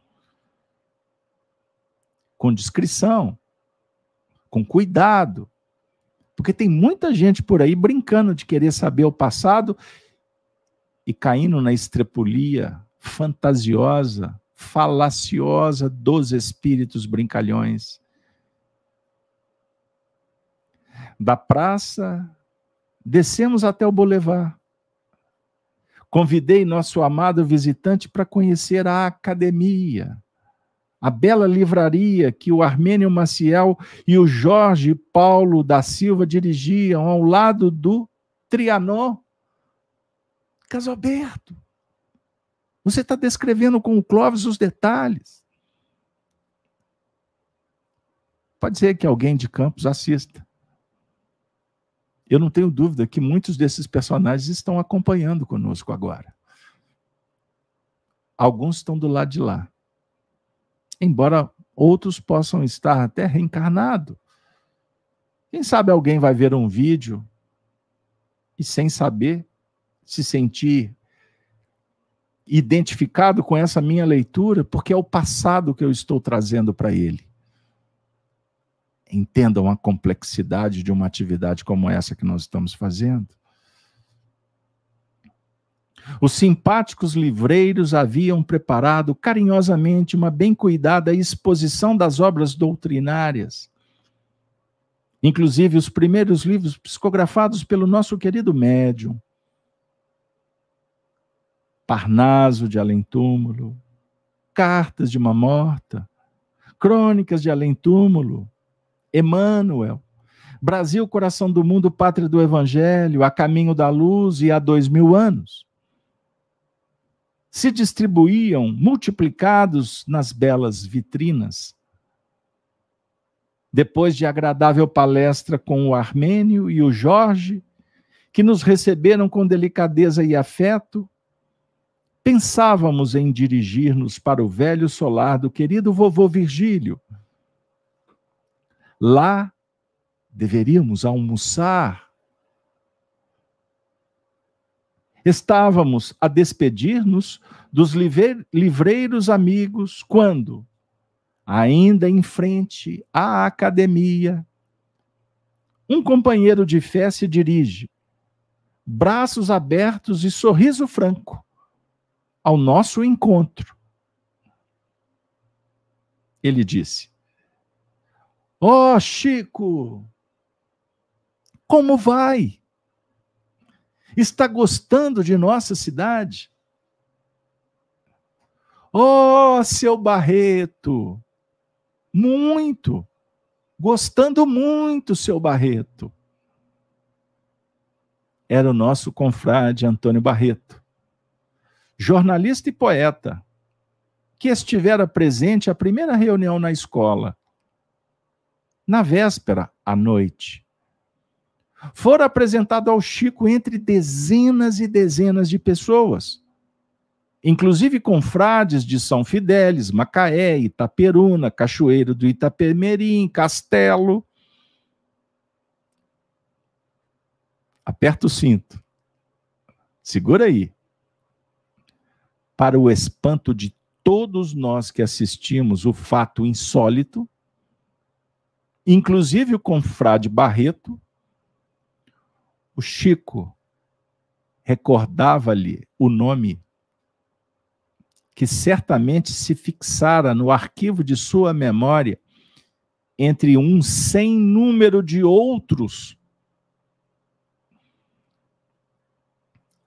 com discrição, com cuidado, porque tem muita gente por aí brincando de querer saber o passado e caindo na estrepulia fantasiosa, falaciosa dos espíritos brincalhões. Da praça, descemos até o boulevard. Convidei nosso amado visitante para conhecer a academia, a bela livraria que o Armênio Maciel e o Jorge Paulo da Silva dirigiam ao lado do Trianon. Casalberto, você está descrevendo com o Clóvis os detalhes. Pode ser que alguém de Campos assista. Eu não tenho dúvida que muitos desses personagens estão acompanhando conosco agora. Alguns estão do lado de lá. Embora outros possam estar até reencarnados. Quem sabe alguém vai ver um vídeo e, sem saber, se sentir identificado com essa minha leitura, porque é o passado que eu estou trazendo para ele. Entendam a complexidade de uma atividade como essa que nós estamos fazendo. Os simpáticos livreiros haviam preparado carinhosamente uma bem cuidada exposição das obras doutrinárias, inclusive os primeiros livros psicografados pelo nosso querido médium, Parnaso de Além-Túmulo, Cartas de uma Morta, Crônicas de Além-Túmulo, Emmanuel, Brasil, Coração do Mundo, Pátria do Evangelho, A Caminho da Luz e Há Dois Mil Anos. Se distribuíam multiplicados nas belas vitrinas. Depois de agradável palestra com o Armênio e o Jorge, que nos receberam com delicadeza e afeto, pensávamos em dirigir-nos para o velho solar do querido vovô Virgílio. Lá deveríamos almoçar. Estávamos a despedir-nos dos livreiros amigos quando, ainda em frente à academia, um companheiro de fé se dirige, braços abertos e sorriso franco ao nosso encontro. Ele disse: Ó oh, Chico, como vai? Está gostando de nossa cidade? Oh, seu Barreto, muito, gostando muito, seu Barreto. Era o nosso confrade Antônio Barreto jornalista e poeta, que estivera presente à primeira reunião na escola, na véspera, à noite. Fora apresentado ao Chico entre dezenas e dezenas de pessoas, inclusive confrades de São Fidélis, Macaé, Itaperuna, Cachoeiro do Itapemirim, Castelo. Aperta o cinto. Segura aí para o espanto de todos nós que assistimos o fato insólito, inclusive o confrade Barreto, o Chico recordava-lhe o nome que certamente se fixara no arquivo de sua memória entre um sem número de outros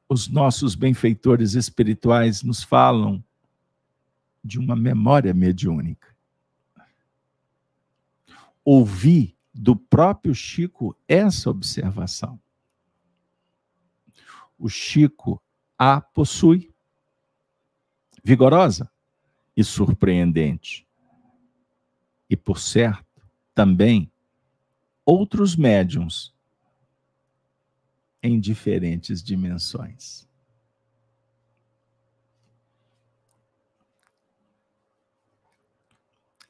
os nossos benfeitores espirituais nos falam de uma memória mediúnica. Ouvi do próprio Chico essa observação. O Chico a possui, vigorosa e surpreendente. E, por certo, também outros médiums em diferentes dimensões.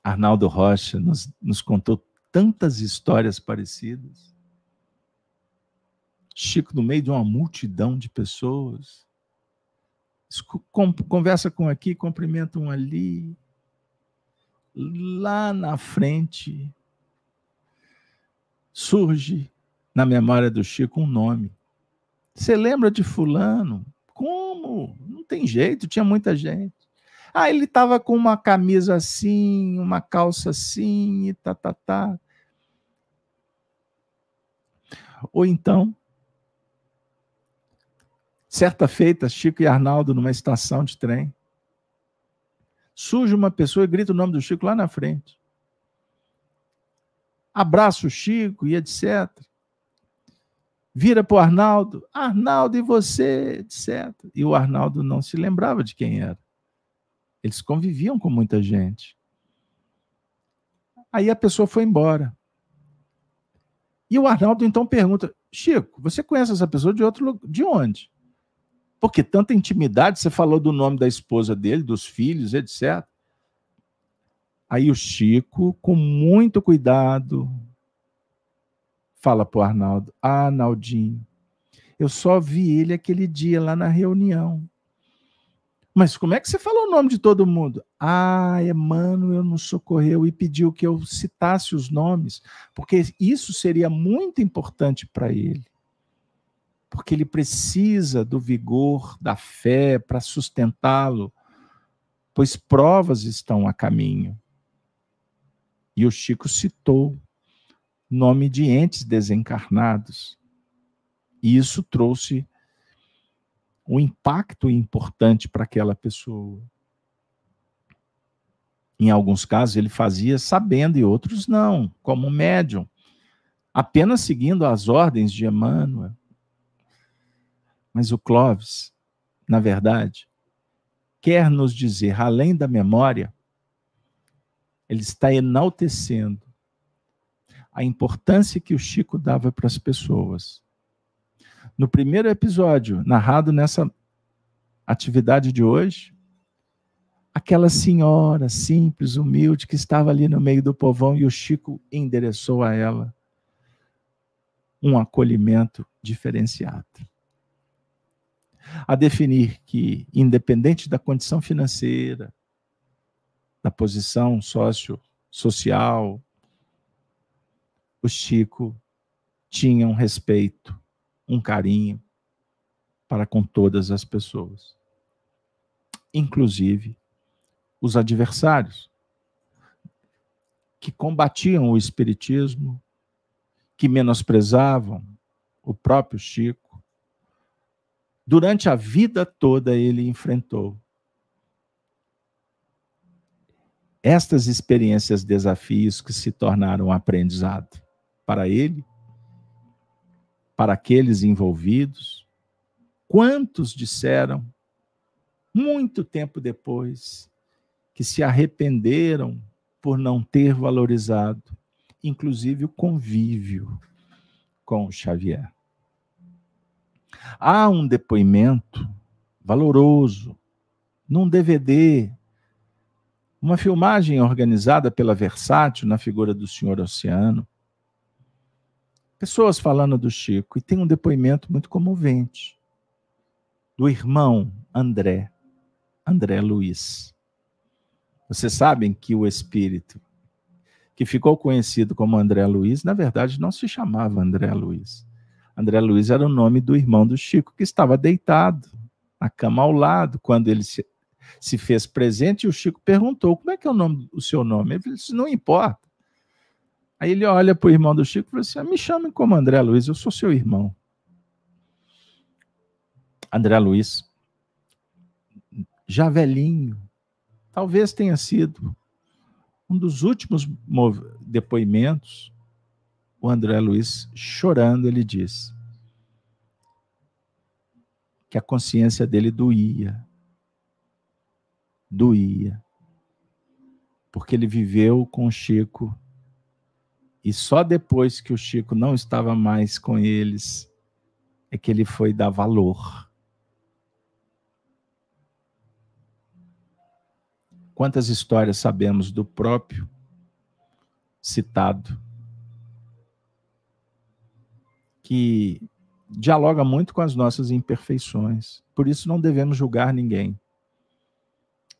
Arnaldo Rocha nos, nos contou tantas histórias parecidas. Chico, no meio de uma multidão de pessoas, conversa com aqui, cumprimenta um ali. Lá na frente, surge na memória do Chico um nome. Você lembra de Fulano? Como? Não tem jeito, tinha muita gente. Ah, ele estava com uma camisa assim, uma calça assim, e tá, tá, tá. Ou então, certa feita, Chico e Arnaldo numa estação de trem, surge uma pessoa e grita o nome do Chico lá na frente. Abraça o Chico e etc. Vira para o Arnaldo, Arnaldo e você, etc. E o Arnaldo não se lembrava de quem era. Eles conviviam com muita gente. Aí a pessoa foi embora. E o Arnaldo então pergunta: Chico, você conhece essa pessoa de outro? De onde? Porque tanta intimidade, você falou do nome da esposa dele, dos filhos, etc. Aí o Chico, com muito cuidado, fala para o Arnaldo: Ah, Arnaldinho, eu só vi ele aquele dia lá na reunião. Mas como é que você falou o nome de todo mundo? Ah, Emmanuel nos socorreu e pediu que eu citasse os nomes, porque isso seria muito importante para ele. Porque ele precisa do vigor, da fé para sustentá-lo, pois provas estão a caminho. E o Chico citou nome de entes desencarnados. E isso trouxe um impacto importante para aquela pessoa. Em alguns casos ele fazia sabendo e outros não, como médium, apenas seguindo as ordens de Emmanuel. Mas o Clóvis, na verdade, quer nos dizer, além da memória, ele está enaltecendo a importância que o Chico dava para as pessoas no primeiro episódio, narrado nessa atividade de hoje, aquela senhora simples, humilde, que estava ali no meio do povão e o Chico endereçou a ela um acolhimento diferenciado. A definir que, independente da condição financeira, da posição sócio-social, o Chico tinha um respeito um carinho para com todas as pessoas, inclusive os adversários, que combatiam o Espiritismo, que menosprezavam o próprio Chico. Durante a vida toda ele enfrentou estas experiências, desafios que se tornaram aprendizado para ele para aqueles envolvidos. Quantos disseram, muito tempo depois, que se arrependeram por não ter valorizado, inclusive o convívio com o Xavier. Há um depoimento valoroso num DVD, uma filmagem organizada pela Versátil na figura do Senhor Oceano, pessoas falando do Chico, e tem um depoimento muito comovente do irmão André, André Luiz. Vocês sabem que o espírito que ficou conhecido como André Luiz, na verdade não se chamava André Luiz. André Luiz era o nome do irmão do Chico que estava deitado na cama ao lado quando ele se, se fez presente e o Chico perguntou: "Como é que é o nome o seu nome?" Ele disse: "Não importa. Aí ele olha para o irmão do Chico e fala assim: ah, me chamem como André Luiz, eu sou seu irmão. André Luiz, já velhinho, talvez tenha sido um dos últimos depoimentos, o André Luiz, chorando, ele diz que a consciência dele doía. Doía. Porque ele viveu com o Chico e só depois que o Chico não estava mais com eles é que ele foi dar valor. Quantas histórias sabemos do próprio citado, que dialoga muito com as nossas imperfeições. Por isso não devemos julgar ninguém.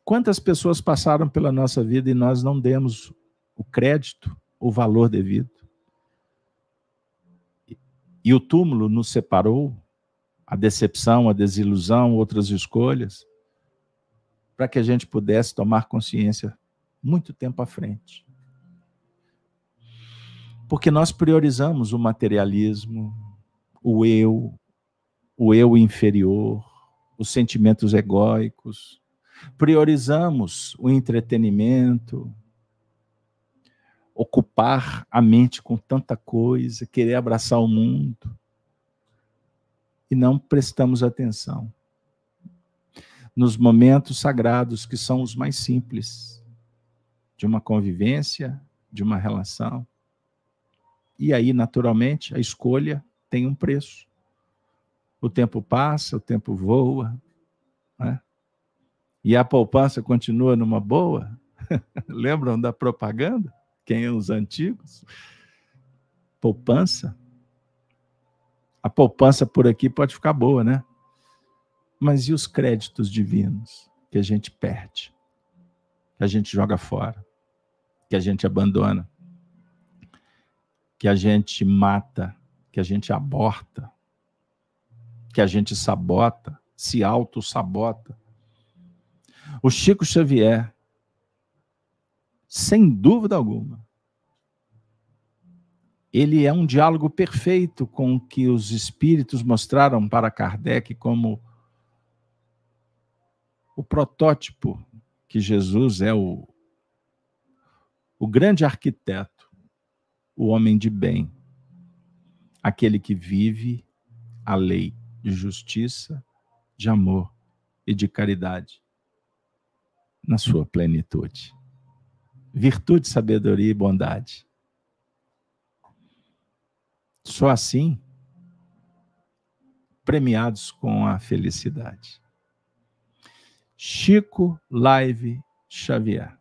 Quantas pessoas passaram pela nossa vida e nós não demos o crédito, o valor devido? E o túmulo nos separou, a decepção, a desilusão, outras escolhas, para que a gente pudesse tomar consciência muito tempo à frente. Porque nós priorizamos o materialismo, o eu, o eu inferior, os sentimentos egóicos, priorizamos o entretenimento, ocupar a mente com tanta coisa, querer abraçar o mundo, e não prestamos atenção nos momentos sagrados que são os mais simples de uma convivência, de uma relação. E aí, naturalmente, a escolha tem um preço. O tempo passa, o tempo voa, né? e a poupança continua numa boa. Lembram da propaganda? Quem é os antigos? Poupança. A poupança por aqui pode ficar boa, né? Mas e os créditos divinos que a gente perde, que a gente joga fora, que a gente abandona, que a gente mata, que a gente aborta, que a gente sabota, se auto-sabota. O Chico Xavier, sem dúvida alguma, ele é um diálogo perfeito com o que os espíritos mostraram para Kardec como o protótipo que Jesus é o, o grande arquiteto, o homem de bem, aquele que vive a lei de justiça, de amor e de caridade na sua plenitude. Virtude, sabedoria e bondade. Só assim premiados com a felicidade. Chico Live Xavier.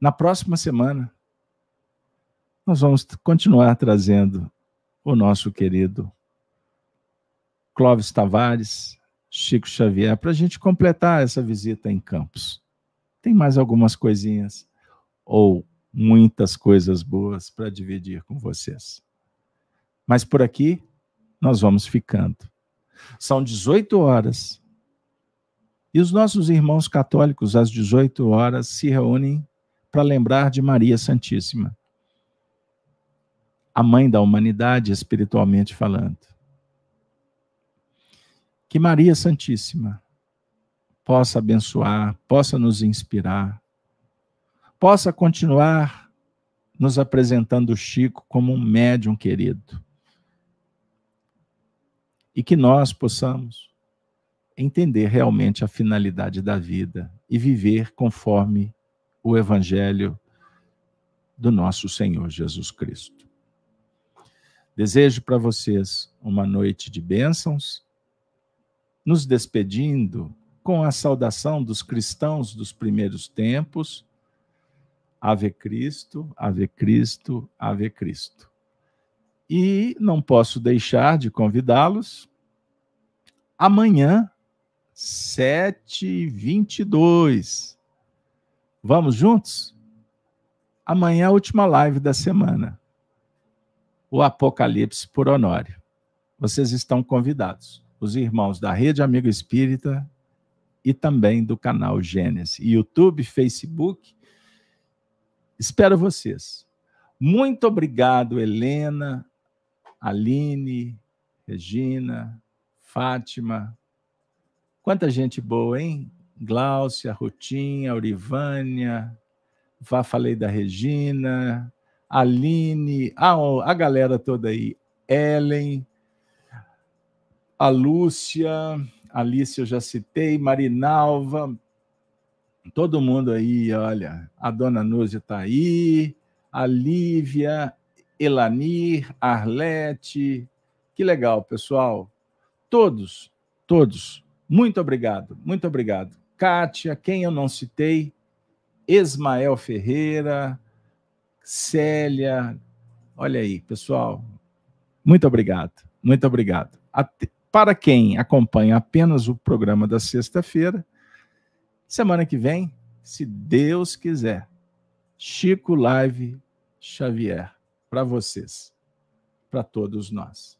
Na próxima semana, nós vamos continuar trazendo o nosso querido Clóvis Tavares, Chico Xavier, para a gente completar essa visita em Campos. Tem mais algumas coisinhas, ou muitas coisas boas para dividir com vocês. Mas por aqui, nós vamos ficando. São 18 horas e os nossos irmãos católicos, às 18 horas, se reúnem para lembrar de Maria Santíssima, a mãe da humanidade, espiritualmente falando. Que Maria Santíssima possa abençoar, possa nos inspirar, possa continuar nos apresentando o Chico como um médium querido. E que nós possamos entender realmente a finalidade da vida e viver conforme o Evangelho do nosso Senhor Jesus Cristo. Desejo para vocês uma noite de bênçãos, nos despedindo com a saudação dos cristãos dos primeiros tempos. Ave Cristo, Ave Cristo, Ave Cristo. E não posso deixar de convidá-los amanhã 7h22. Vamos juntos? Amanhã é a última live da semana. O Apocalipse por Honório. Vocês estão convidados. Os irmãos da Rede Amigo Espírita e também do canal Gênesis. YouTube, Facebook. Espero vocês. Muito obrigado, Helena, Aline, Regina, Fátima, Quanta gente boa, hein? Gláucia, Rutinha, Aurivânia, vá falei da Regina, Aline, a, a galera toda aí, Ellen, a Lúcia, Alice eu já citei, Marinalva, todo mundo aí, olha, a dona Núzia está aí, a Lívia, Elanir, Arlete, que legal, pessoal. Todos, todos muito obrigado, muito obrigado. Kátia, quem eu não citei, Ismael Ferreira, Célia. Olha aí, pessoal. Muito obrigado. Muito obrigado. Até, para quem acompanha apenas o programa da sexta-feira, semana que vem, se Deus quiser, Chico Live Xavier para vocês, para todos nós.